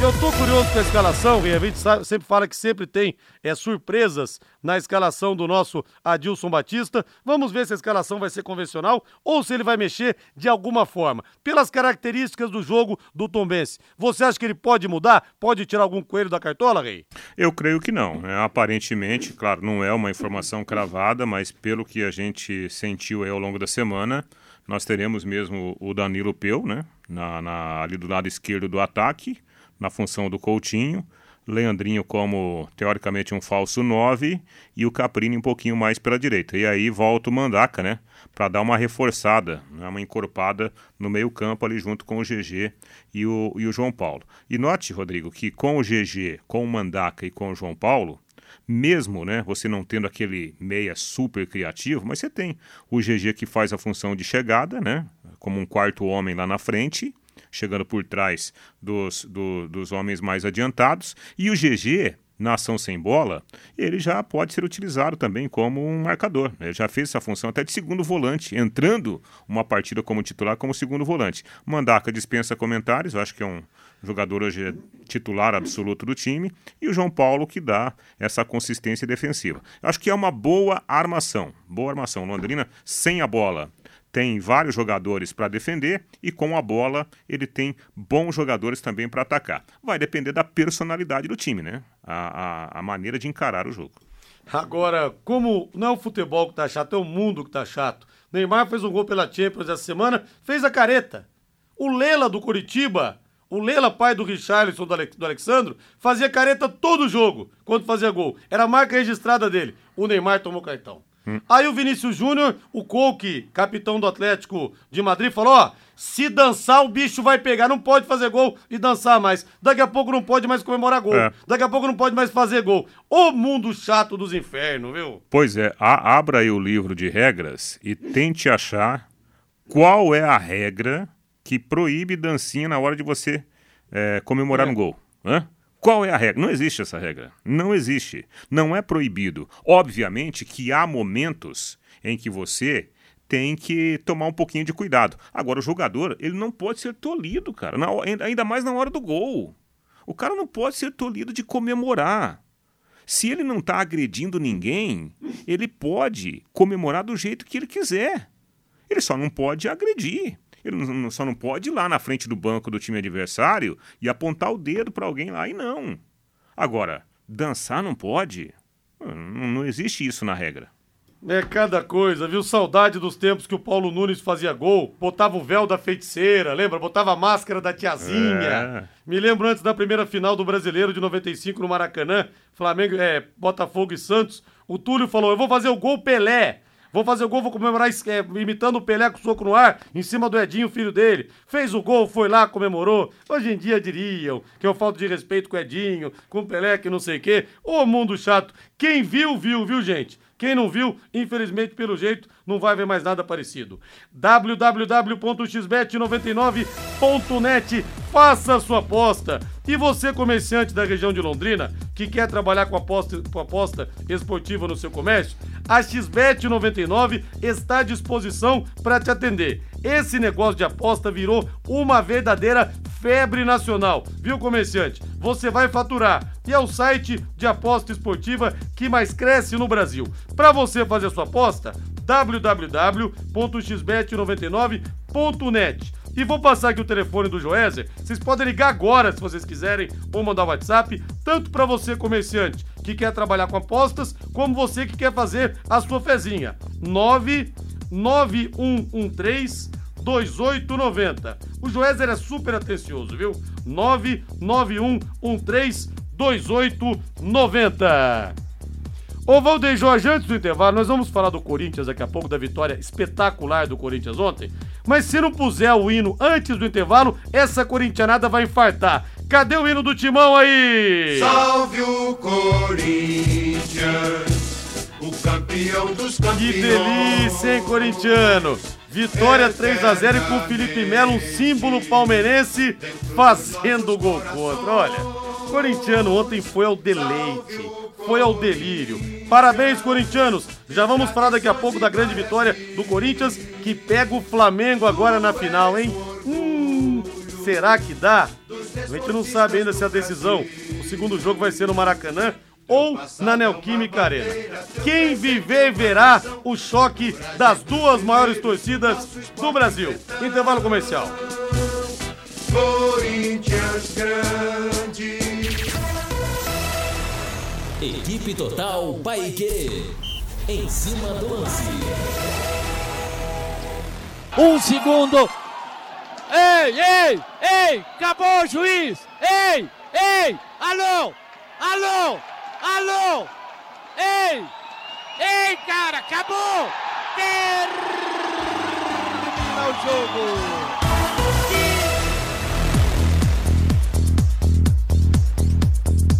Eu tô curioso com a escalação, a gente sempre fala que sempre tem é, surpresas na escalação do nosso Adilson Batista. Vamos ver se a escalação vai ser convencional ou se ele vai mexer de alguma forma. Pelas características do jogo do Tombense, você acha que ele pode mudar? Pode tirar algum coelho da cartola, Rei? Eu creio que não. É, aparentemente, claro, não é uma informação cravada, mas pelo que a gente sentiu ao longo da semana, nós teremos mesmo o Danilo Peu, né? Na, na, ali do lado esquerdo do ataque, na função do Coutinho. Leandrinho como, teoricamente, um falso 9 e o Caprini um pouquinho mais pela direita. E aí volta o Mandaca, né? Para dar uma reforçada, né? uma encorpada no meio campo ali junto com o GG e o, e o João Paulo. E note, Rodrigo, que com o GG, com o Mandaca e com o João Paulo, mesmo né, você não tendo aquele meia super criativo, mas você tem o GG que faz a função de chegada, né, como um quarto homem lá na frente, chegando por trás dos, do, dos homens mais adiantados, e o GG na ação sem bola, ele já pode ser utilizado também como um marcador. Ele já fez essa função até de segundo volante, entrando uma partida como titular como segundo volante. Mandaca dispensa comentários, eu acho que é um jogador hoje é titular absoluto do time, e o João Paulo que dá essa consistência defensiva. Acho que é uma boa armação, boa armação. Londrina sem a bola tem vários jogadores para defender e com a bola ele tem bons jogadores também para atacar. Vai depender da personalidade do time, né? A, a, a, maneira de encarar o jogo. Agora, como não é o futebol que tá chato, é o mundo que tá chato. Neymar fez um gol pela Champions essa semana, fez a careta. O Lela do Curitiba, o Lela, pai do Richarlison do, Ale do Alexandro, fazia careta todo jogo quando fazia gol. Era a marca registrada dele. O Neymar tomou cartão. Hum. Aí o Vinícius Júnior, o Coque, capitão do Atlético de Madrid, falou: ó, se dançar o bicho vai pegar, não pode fazer gol e dançar mais. Daqui a pouco não pode mais comemorar gol. É. Daqui a pouco não pode mais fazer gol. O mundo chato dos infernos, viu? Pois é, a, abra aí o livro de regras e tente achar qual é a regra que proíbe dancinha na hora de você é, comemorar é. um gol. Hã? Qual é a regra? Não existe essa regra. Não existe. Não é proibido. Obviamente que há momentos em que você tem que tomar um pouquinho de cuidado. Agora, o jogador, ele não pode ser tolhido, cara. Na, ainda mais na hora do gol. O cara não pode ser tolhido de comemorar. Se ele não está agredindo ninguém, ele pode comemorar do jeito que ele quiser. Ele só não pode agredir. Ele não, só não pode ir lá na frente do banco do time adversário e apontar o dedo para alguém lá e não. Agora, dançar não pode? Não, não existe isso na regra. É cada coisa, viu? Saudade dos tempos que o Paulo Nunes fazia gol, botava o véu da feiticeira, lembra? Botava a máscara da tiazinha. É. Me lembro antes da primeira final do Brasileiro de 95 no Maracanã, Flamengo, é, Botafogo e Santos. O Túlio falou: "Eu vou fazer o gol Pelé". Vou fazer o gol, vou comemorar é, imitando o Pelé com soco no ar, em cima do Edinho, filho dele. Fez o gol, foi lá, comemorou. Hoje em dia diriam que eu falta de respeito com o Edinho, com o Pelé, que não sei o quê. Ô mundo chato. Quem viu, viu, viu, gente? Quem não viu, infelizmente, pelo jeito, não vai ver mais nada parecido. www.xbet99.net Faça a sua aposta. E você, comerciante da região de Londrina, que quer trabalhar com aposta, com aposta esportiva no seu comércio, a XBET 99 está à disposição para te atender. Esse negócio de aposta virou uma verdadeira febre nacional, viu, comerciante? Você vai faturar. E é o site de aposta esportiva que mais cresce no Brasil. Para você fazer a sua aposta, www.xbet99.net. E vou passar aqui o telefone do Joézer. Vocês podem ligar agora se vocês quiserem ou mandar WhatsApp, tanto para você comerciante que quer trabalhar com apostas, como você que quer fazer a sua fezinha. 99113 2890. O Joézer é super atencioso, viu? 991132890. Ô Valdeir Jorge, antes do intervalo, nós vamos falar do Corinthians daqui a pouco, da vitória espetacular do Corinthians ontem. Mas se não puser o hino antes do intervalo, essa corintianada vai infartar. Cadê o hino do timão aí? Salve o Corinthians, o campeão dos campeões. Que delícia, hein, corintiano? Vitória 3 a 0 e com o Felipe Melo, um símbolo palmeirense, fazendo gol contra. Olha, corintiano ontem foi ao deleite, foi ao delírio. Parabéns, corintianos! Já vamos falar daqui a pouco da grande vitória do Corinthians, que pega o Flamengo agora na final, hein? Hum, será que dá? A gente não sabe ainda se a decisão, o segundo jogo vai ser no Maracanã ou na Neoquímica Arena. Quem viver verá o choque das duas maiores torcidas do Brasil. Intervalo comercial. Corinthians grande. Equipe Total Paique. Em cima do lance. Um segundo. Ei, ei, ei, acabou, juiz. Ei, ei, alô, alô, alô. Ei, ei, cara, acabou. Termina o jogo.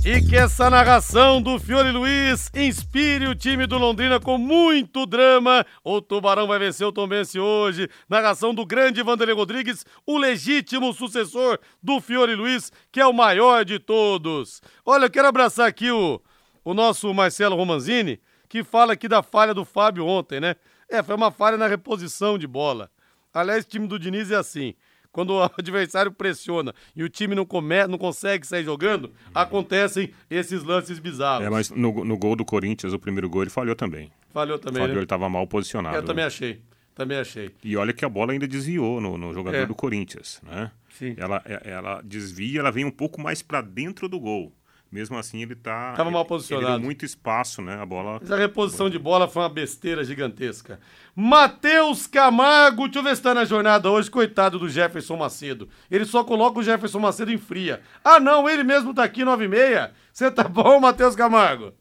E que essa narração do Fiore Luiz inspire o time do Londrina com muito drama. O Tubarão vai vencer o Tombense hoje. Narração do grande Vanderlei Rodrigues, o legítimo sucessor do Fiore Luiz, que é o maior de todos. Olha, eu quero abraçar aqui o, o nosso Marcelo Romanzini, que fala aqui da falha do Fábio ontem, né? É, foi uma falha na reposição de bola. Aliás, o time do Diniz é assim quando o <laughs> adversário pressiona e o time não, come, não consegue sair jogando, acontecem esses lances bizarros. É, mas no, no gol do Corinthians, o primeiro gol, ele falhou também. Falhou também, Falhou, né? ele estava mal posicionado. Eu também achei. Também achei. E olha que a bola ainda desviou no, no jogador É. do Corinthians, né? Sim. Ela, é- ela desvia, ela vem um pouco mais para dentro do gol. Mesmo assim, ele tá. Tava mal posicionado. Ele deu muito espaço, né? A bola. Mas a reposição de bola foi uma besteira gigantesca. Matheus Camargo, deixa eu ver se tá na jornada hoje, coitado do Jefferson Macedo. Ele só coloca o Jefferson Macedo em fria. Ah não, ele mesmo tá aqui 9 e meia. Você tá bom, Matheus Camargo?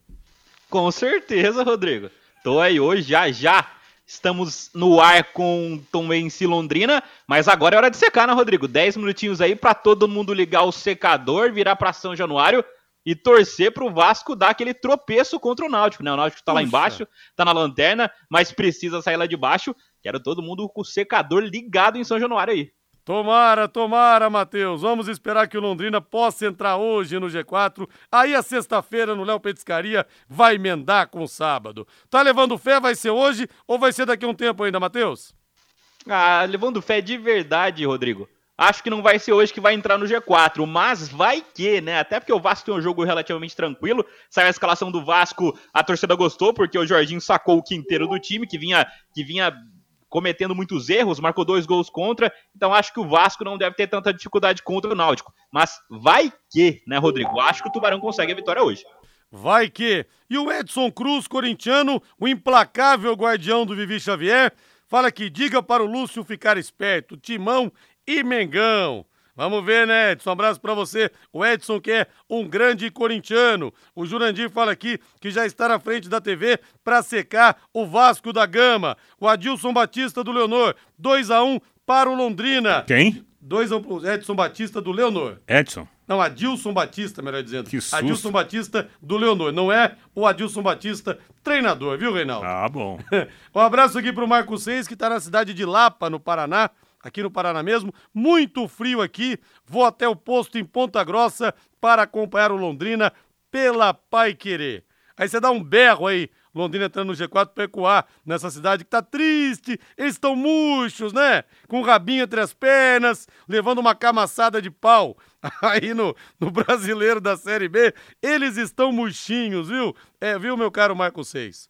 Com certeza, Rodrigo. Tô aí hoje, já já. Estamos no ar com Tom Benci Londrina, mas agora é hora de secar, né, Rodrigo? 10 minutinhos aí pra todo mundo ligar o secador, virar pra São Januário e torcer pro Vasco dar aquele tropeço contra o Náutico, né? O Náutico tá lá embaixo, tá na lanterna, mas precisa sair lá de baixo. Quero todo mundo com o secador ligado em São Januário aí. Tomara, tomara, Matheus. Vamos esperar que o Londrina possa entrar hoje no G4. Aí a sexta-feira no Léo Petiscaria vai emendar com o sábado. Tá levando fé? Vai ser hoje ou vai ser daqui a um tempo ainda, Matheus? Ah, levando fé de verdade, Rodrigo. Acho que não vai ser hoje que vai entrar no G4, mas vai que, né? Até porque o Vasco tem um jogo relativamente tranquilo. Saiu a escalação do Vasco, a torcida gostou, porque o Jorginho sacou o quinteiro do time, que vinha, que vinha cometendo muitos erros, marcou dois gols contra. Então acho que o Vasco não deve ter tanta dificuldade contra o Náutico. Mas vai que, né, Rodrigo? Acho que o Tubarão consegue a vitória hoje. Vai que. E o Edson Cruz, corintiano, o implacável guardião do Vivi Xavier, fala que diga para o Lúcio ficar esperto, Timão e Mengão. Vamos ver, né, Edson? Um abraço pra você. O Edson, que é um grande corintiano. O Jurandir fala aqui que já está na frente da TV pra secar o Vasco da Gama. O Adilson Batista do Leonor, 2 a 1 para o Londrina. Quem? 2 a 1 pro Edson Batista do Leonor. Edson. Não, Adilson Batista, melhor dizendo. Que susto. Adilson Batista do Leonor. Não é o Adilson Batista, treinador, viu, Reinaldo? Ah, bom. <laughs> um abraço aqui pro Marco Seis, que tá na cidade de Lapa, no Paraná. Aqui no Paraná mesmo. Muito frio aqui. Vou até o posto em Ponta Grossa para acompanhar o Londrina pela Pai Querer. Aí você dá um berro aí, Londrina entrando no G4 pra ecoar nessa cidade que tá triste, eles estão murchos, né? Com o rabinho entre as pernas, levando uma camaçada de pau. <laughs> Aí no, no brasileiro da Série B, eles estão murchinhos, viu? É, viu, meu caro Marco 6?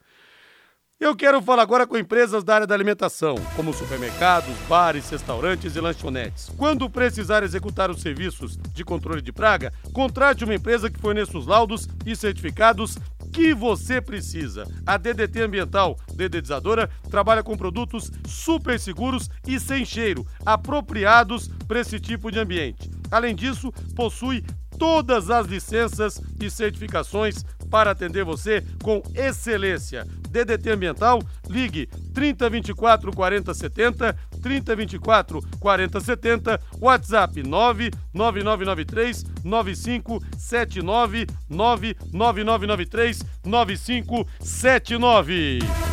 Eu quero falar agora com empresas da área da alimentação, como supermercados, bares, restaurantes e lanchonetes. Quando precisar executar os serviços de controle de praga, contrate uma empresa que forneça os laudos e certificados que você precisa. A DDT Ambiental Dedetizadora trabalha com produtos super seguros e sem cheiro, apropriados para esse tipo de ambiente. Além disso, possui todas as licenças e certificações para atender você com excelência. DDT Ambiental, ligue 3024 4070, 3024 4070, WhatsApp 99993 9579 99993 9579.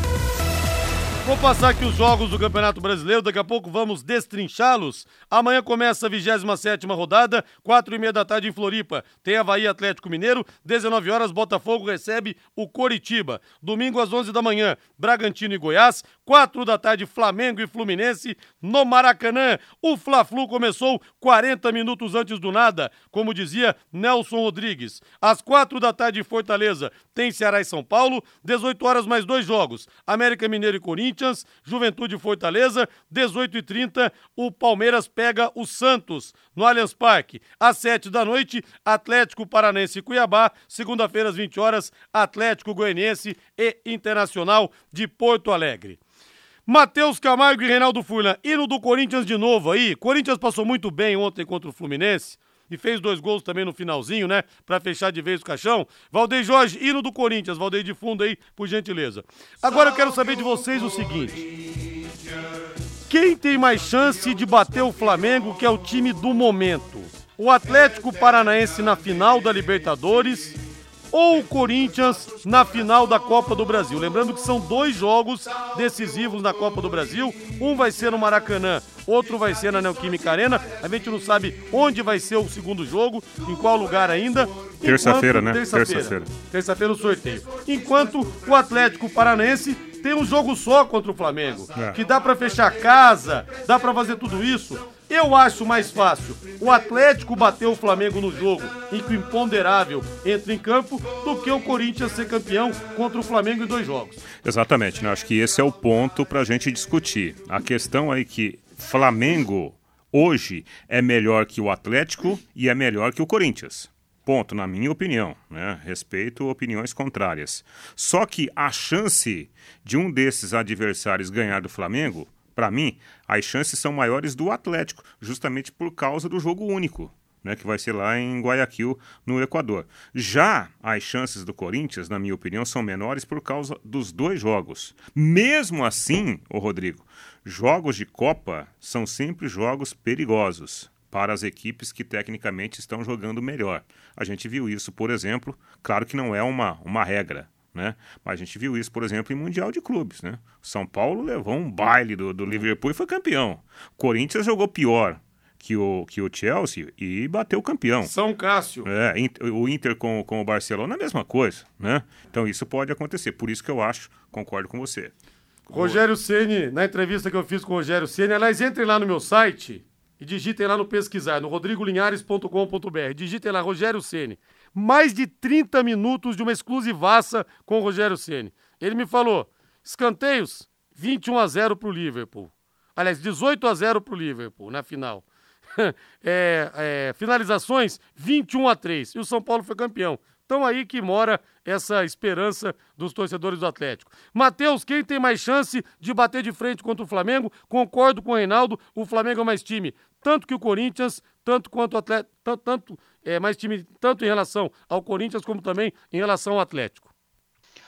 Vou passar aqui os jogos do Campeonato Brasileiro, daqui a pouco vamos destrinchá-los. Amanhã começa a 27ª rodada, 4 e meia da tarde em Floripa. Tem Havaí Atlético Mineiro, 19 horas Botafogo recebe o Coritiba. Domingo às 11 da manhã, Bragantino e Goiás, 4 da tarde Flamengo e Fluminense no Maracanã. O Fla-Flu começou 40 minutos antes do nada, como dizia Nelson Rodrigues. Às 4 da tarde Fortaleza, tem Ceará e São Paulo, 18 horas mais dois jogos, América Mineiro e Corinthians, Juventude e Fortaleza, 18h30, o Palmeiras pega o Santos no Allianz Parque. Às 7 da noite, Atlético Paranense Cuiabá, segunda-feira às 20 horas, Atlético Goianiense e Internacional de Porto Alegre. Matheus Camargo e Reinaldo Furlan, hino do Corinthians de novo aí. Corinthians passou muito bem ontem contra o Fluminense e fez dois gols também no finalzinho, né? Pra fechar de vez o caixão. Valdeir Jorge, hino do Corinthians, Valdeir de fundo aí, por gentileza. Agora eu quero saber de vocês o seguinte: quem tem mais chance de bater o Flamengo, que é o time do momento? O Atlético Paranaense na final da Libertadores ou o Corinthians na final da Copa do Brasil. Lembrando que são dois jogos decisivos na Copa do Brasil. Um vai ser no Maracanã, outro vai ser na Neoquímica Arena. A gente não sabe onde vai ser o segundo jogo, em qual lugar ainda. Terça-feira, né? Terça-feira. Terça-feira. O sorteio. Enquanto o Atlético Paranaense tem um jogo só contra o Flamengo, É. que dá pra fechar casa, dá pra fazer tudo isso. Eu acho mais fácil o Atlético bater o Flamengo no jogo em que o imponderável entra em campo do que o Corinthians ser campeão contra o Flamengo em dois jogos. Exatamente, né? Acho que esse é o ponto para a gente discutir. A questão aí que Flamengo hoje é melhor que o Atlético e é melhor que o Corinthians. Ponto, na minha opinião, né? Respeito opiniões contrárias. Só que a chance de um desses adversários ganhar do Flamengo, para mim, as chances são maiores do Atlético, justamente por causa do jogo único né, que vai ser lá em Guayaquil, no Equador. Já as chances do Corinthians, na minha opinião, são menores por causa dos dois jogos. Mesmo assim, ô Rodrigo, jogos de Copa são sempre jogos perigosos para as equipes que tecnicamente estão jogando melhor. A gente viu isso, por exemplo, claro que não é uma, uma regra, né? Mas a gente viu isso, por exemplo, em Mundial de Clubes, né? São Paulo levou um baile do, do Liverpool e foi campeão. Corinthians jogou pior que o, que o Chelsea e bateu o campeão. São Cássio. É, o Inter com, com o Barcelona é a mesma coisa, né? Então isso pode acontecer. Por isso que eu acho, concordo com você. Rogério Ceni, na entrevista que eu fiz com o Rogério Ceni, aliás, entrem lá no meu site e digitem lá no pesquisar, no rodrigolinhares.com.br. Digitem lá Rogério Ceni. Mais de 30 minutos de uma exclusivaça com o Rogério Ceni. Ele me falou: escanteios 21 a 0 pro Liverpool. Aliás, 18 a 0 pro Liverpool na final. <laughs> É, é, finalizações 21 a 3 e o São Paulo foi campeão. Então aí que mora essa esperança dos torcedores do Atlético. Matheus, quem tem mais chance de bater de frente contra o Flamengo? Concordo com o Reinaldo, o Flamengo é mais time, tanto que o Corinthians, tanto quanto o Atlético, tanto, tanto é mais time tanto em relação ao Corinthians como também em relação ao Atlético.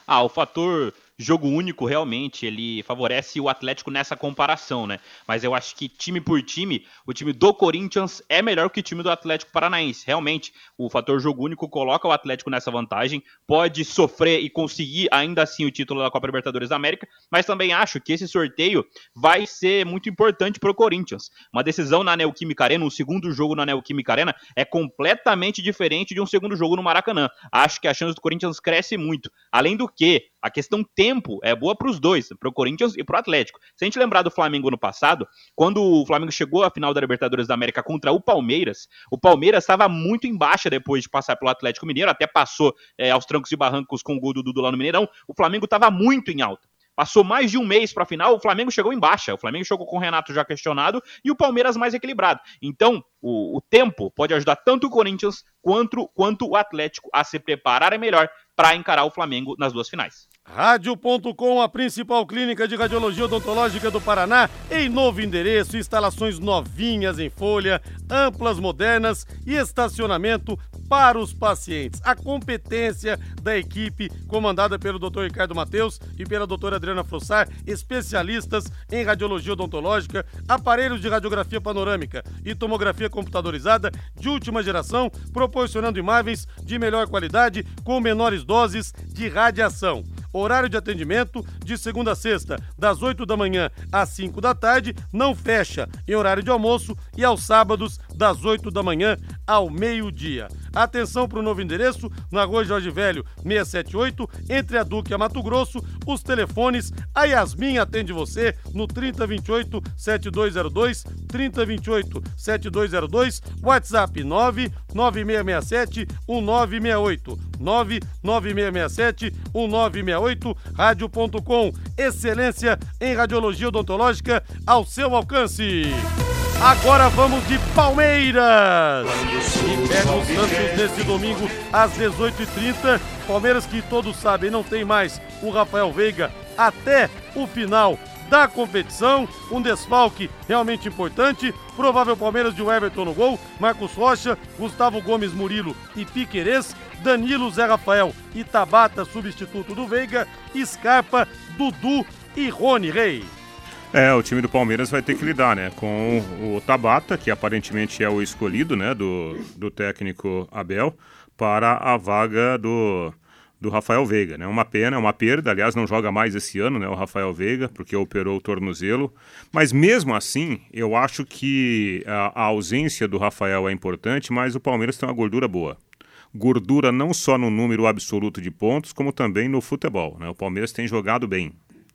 Ah, o fator jogo único realmente ele favorece o Atlético nessa comparação, né? Mas eu acho que time por time, o time do Corinthians é melhor que o time do Atlético Paranaense. Realmente, o fator jogo único coloca o Atlético nessa vantagem, pode sofrer e conseguir ainda assim o título da Copa Libertadores da América, mas também acho que esse sorteio vai ser muito importante para o Corinthians. Uma decisão na Neoquímica Arena, um segundo jogo na Neoquímica Arena é completamente diferente de um segundo jogo no Maracanã. Acho que a chance do Corinthians cresce muito. Além do que, a questão tempo é boa para os dois, para o Corinthians e para o Atlético. Se a gente lembrar do Flamengo no passado, quando o Flamengo chegou à final da Libertadores da América contra o Palmeiras, o Palmeiras estava muito em baixa depois de passar pelo Atlético Mineiro, até passou é, aos trancos e barrancos com o gol do Dudu lá no Mineirão. O Flamengo estava muito em alta. Passou mais de um mês para a final, o Flamengo chegou em baixa. O Flamengo chegou com o Renato já questionado e o Palmeiras mais equilibrado. Então, o, o tempo pode ajudar tanto o Corinthians quanto, quanto o Atlético a se prepararem melhor para encarar o Flamengo nas duas finais. Rádio.com, a principal clínica de radiologia odontológica do Paraná, em novo endereço, instalações novinhas em folha, amplas, modernas e estacionamento para os pacientes. A competência da equipe comandada pelo Dr. Ricardo Mateus e pela doutora Adriana Fossar, especialistas em radiologia odontológica, aparelhos de radiografia panorâmica e tomografia computadorizada de última geração, proporcionando imagens de melhor qualidade com menores doses de radiação. Horário de atendimento de segunda a sexta, das 8 da manhã às 5 da tarde, não fecha em horário de almoço e aos sábados, das 8 da manhã ao meio-dia. Atenção para o novo endereço, na rua Jorge Velho, 678, entre a Duque e a Mato Grosso. Os telefones, a Yasmin atende você no 3028 7202, 3028 7202, WhatsApp 99667 1968, 99667 1968, rádio.com, excelência em radiologia odontológica ao seu alcance. Agora vamos de Palmeiras! E pega o Santos nesse domingo às 18h30. Palmeiras que todos sabem não tem mais o Rafael Veiga até o final da competição. Um desfalque realmente importante. Provável Palmeiras de Everton no gol. Marcos Rocha, Gustavo Gomes Murilo e Piquerez. Danilo, Zé Rafael e Tabata, substituto do Veiga. Scarpa, Dudu e Rony Rei. É, o time do Palmeiras vai ter que lidar, né, com o Tabata, que aparentemente é o escolhido, né, do, do técnico Abel, para a vaga do, do Rafael Veiga, né? Uma pena, uma perda. Aliás, não joga mais esse ano, né? O Rafael Veiga, porque operou o tornozelo. Mas mesmo assim, eu acho que a, a ausência do Rafael é importante, mas o Palmeiras tem uma gordura boa. Gordura não só no número absoluto de pontos, como também no futebol. Né? O Palmeiras tem jogado bem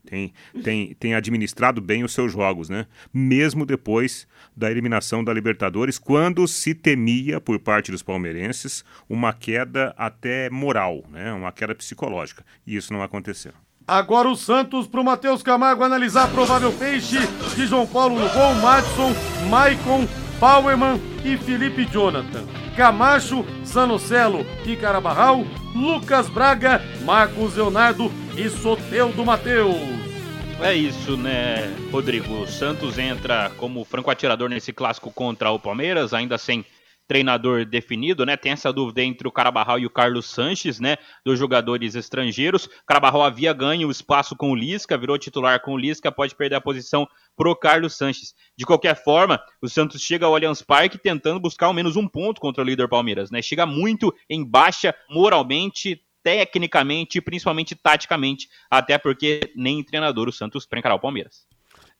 tem, tem, tem administrado bem os seus jogos, né? Mesmo depois da eliminação da Libertadores, quando se temia por parte dos palmeirenses uma queda até moral, né? Uma queda psicológica. E isso não aconteceu. Agora o Santos para o Matheus Camargo analisar provável peixe de João Paulo no gol, Madison, Maicon, Powerman e Felipe Jonathan. Camacho, Sanocelo e Carabarral, Lucas Braga, Marcos Leonardo e Soteudo Matheus. É isso, né, Rodrigo? O Santos entra como franco atirador nesse clássico contra o Palmeiras, ainda sem treinador definido, né? Tem essa dúvida entre o Carabarral e o Carlos Sanches, né? Dos jogadores estrangeiros. Carabarral havia ganho o espaço com o Lisca, virou titular com o Lisca, pode perder a posição pro Carlos Sanches. De qualquer forma, o Santos chega ao Allianz Parque tentando buscar ao menos um ponto contra o líder Palmeiras, né? Chega muito em baixa moralmente, tecnicamente e principalmente taticamente, até porque nem treinador o Santos para encarar o Palmeiras.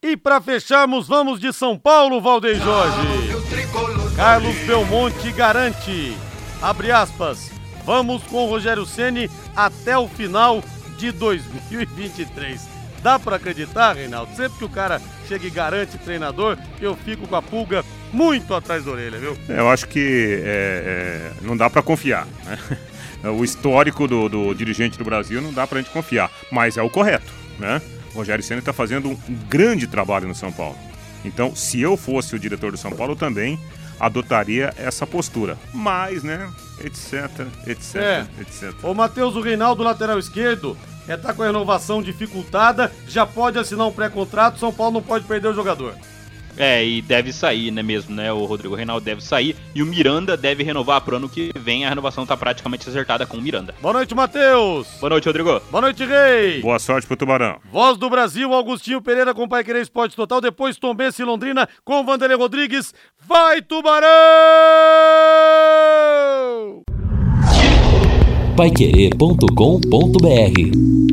E para fecharmos, vamos de São Paulo, Valdeir Jorge. Carlos Belmonte garante, abre aspas, vamos com o Rogério Ceni até o final de 2023. Dá para acreditar, Reinaldo? Sempre que o cara chega e garante treinador, eu fico com a pulga muito atrás da orelha, viu? Eu acho que é, é, não dá para confiar, né? <laughs> o histórico do, do, dirigente do Brasil não dá pra gente confiar, mas é o correto, né? O Rogério Senna está fazendo um grande trabalho no São Paulo. Então, se eu fosse o diretor do São Paulo, também adotaria essa postura. Mas, né, etc, etc, é. etc. O Matheus, o Reinaldo, lateral esquerdo, é tá com a renovação dificultada, já pode assinar um pré-contrato, São Paulo não pode perder o jogador. É, e deve sair, né mesmo, né? O Rodrigo Reinaldo deve sair e o Miranda deve renovar pro ano que vem. A renovação tá praticamente acertada com o Miranda. Boa noite, Matheus. Boa noite, Rodrigo. Boa noite, Rei. Boa sorte pro Tubarão. Voz do Brasil, Augustinho Pereira com Pai Querer Esporte Total. Depois Tombense e Londrina com Vanderlei Rodrigues. Vai, Tubarão! Paiquerê.com.br